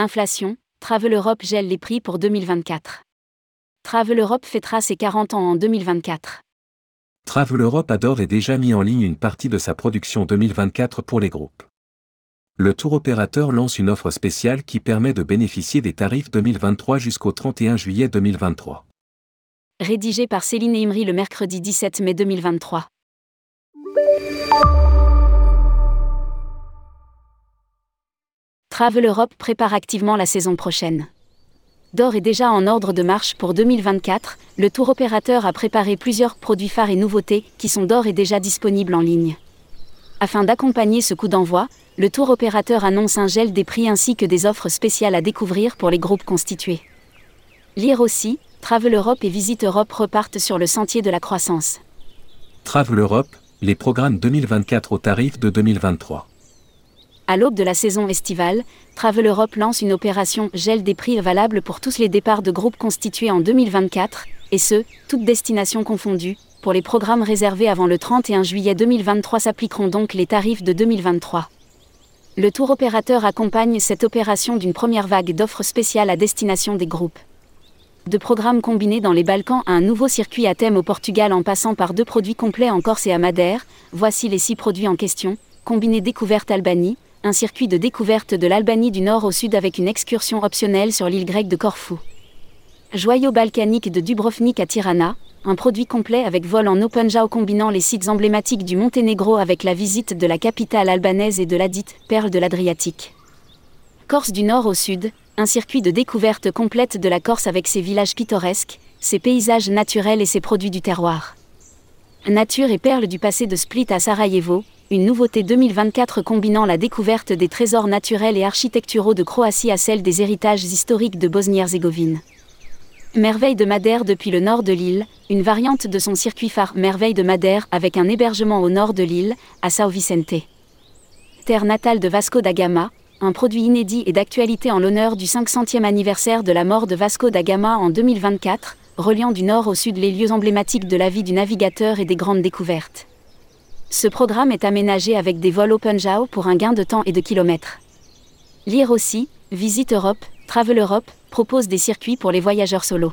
Inflation, Travel Europe gèle les prix pour 2024. Travel Europe fêtera ses 40 ans en 2024. Travel Europe a d'ores et déjà mis en ligne une partie de sa production 2024 pour les groupes. Le tour opérateur lance une offre spéciale qui permet de bénéficier des tarifs 2023 jusqu'au 31 juillet 2023. Rédigé par Céline Imri le mercredi 17 mai 2023. Travel Europe prépare activement la saison prochaine. D'or est déjà en ordre de marche pour 2024, le tour opérateur a préparé plusieurs produits phares et nouveautés qui sont d'or et déjà disponibles en ligne. Afin d'accompagner ce coup d'envoi, le tour opérateur annonce un gel des prix ainsi que des offres spéciales à découvrir pour les groupes constitués. Lire aussi, Travel Europe et Visite Europe repartent sur le sentier de la croissance. Travel Europe, les programmes 2024 au tarif de 2023. À l'aube de la saison estivale, Travel Europe lance une opération gel des prix valable pour tous les départs de groupes constitués en 2024, et ce, toutes destinations confondues. Pour les programmes réservés avant le 31 juillet 2023 s'appliqueront donc les tarifs de 2023. Le tour opérateur accompagne cette opération d'une première vague d'offres spéciales à destination des groupes. De programmes combinés dans les Balkans à un nouveau circuit à thème au Portugal en passant par deux produits complets en Corse et à Madère, voici les six produits en question, combiné découverte Albanie, un circuit de découverte de l'Albanie du nord au sud avec une excursion optionnelle sur l'île grecque de Corfou. Joyau balkanique de Dubrovnik à Tirana, un produit complet avec vol en OpenJAO combinant les sites emblématiques du Monténégro avec la visite de la capitale albanaise et de la dite perle de l'Adriatique. Corse du nord au sud, un circuit de découverte complète de la Corse avec ses villages pittoresques, ses paysages naturels et ses produits du terroir. Nature et perles du passé de Split à Sarajevo, une nouveauté 2024 combinant la découverte des trésors naturels et architecturaux de Croatie à celle des héritages historiques de Bosnie-Herzégovine. Merveille de Madère depuis le nord de l'île, une variante de son circuit phare Merveille de Madère avec un hébergement au nord de l'île, à São Vicente. Terre natale de Vasco da Gama, un produit inédit et d'actualité en l'honneur du 500e anniversaire de la mort de Vasco da Gama en 2024, reliant du nord au sud les lieux emblématiques de la vie du navigateur et des grandes découvertes. Ce programme est aménagé avec des vols OpenJAO pour un gain de temps et de kilomètres. Lire aussi, Visite Europe, Travel Europe, propose des circuits pour les voyageurs solo.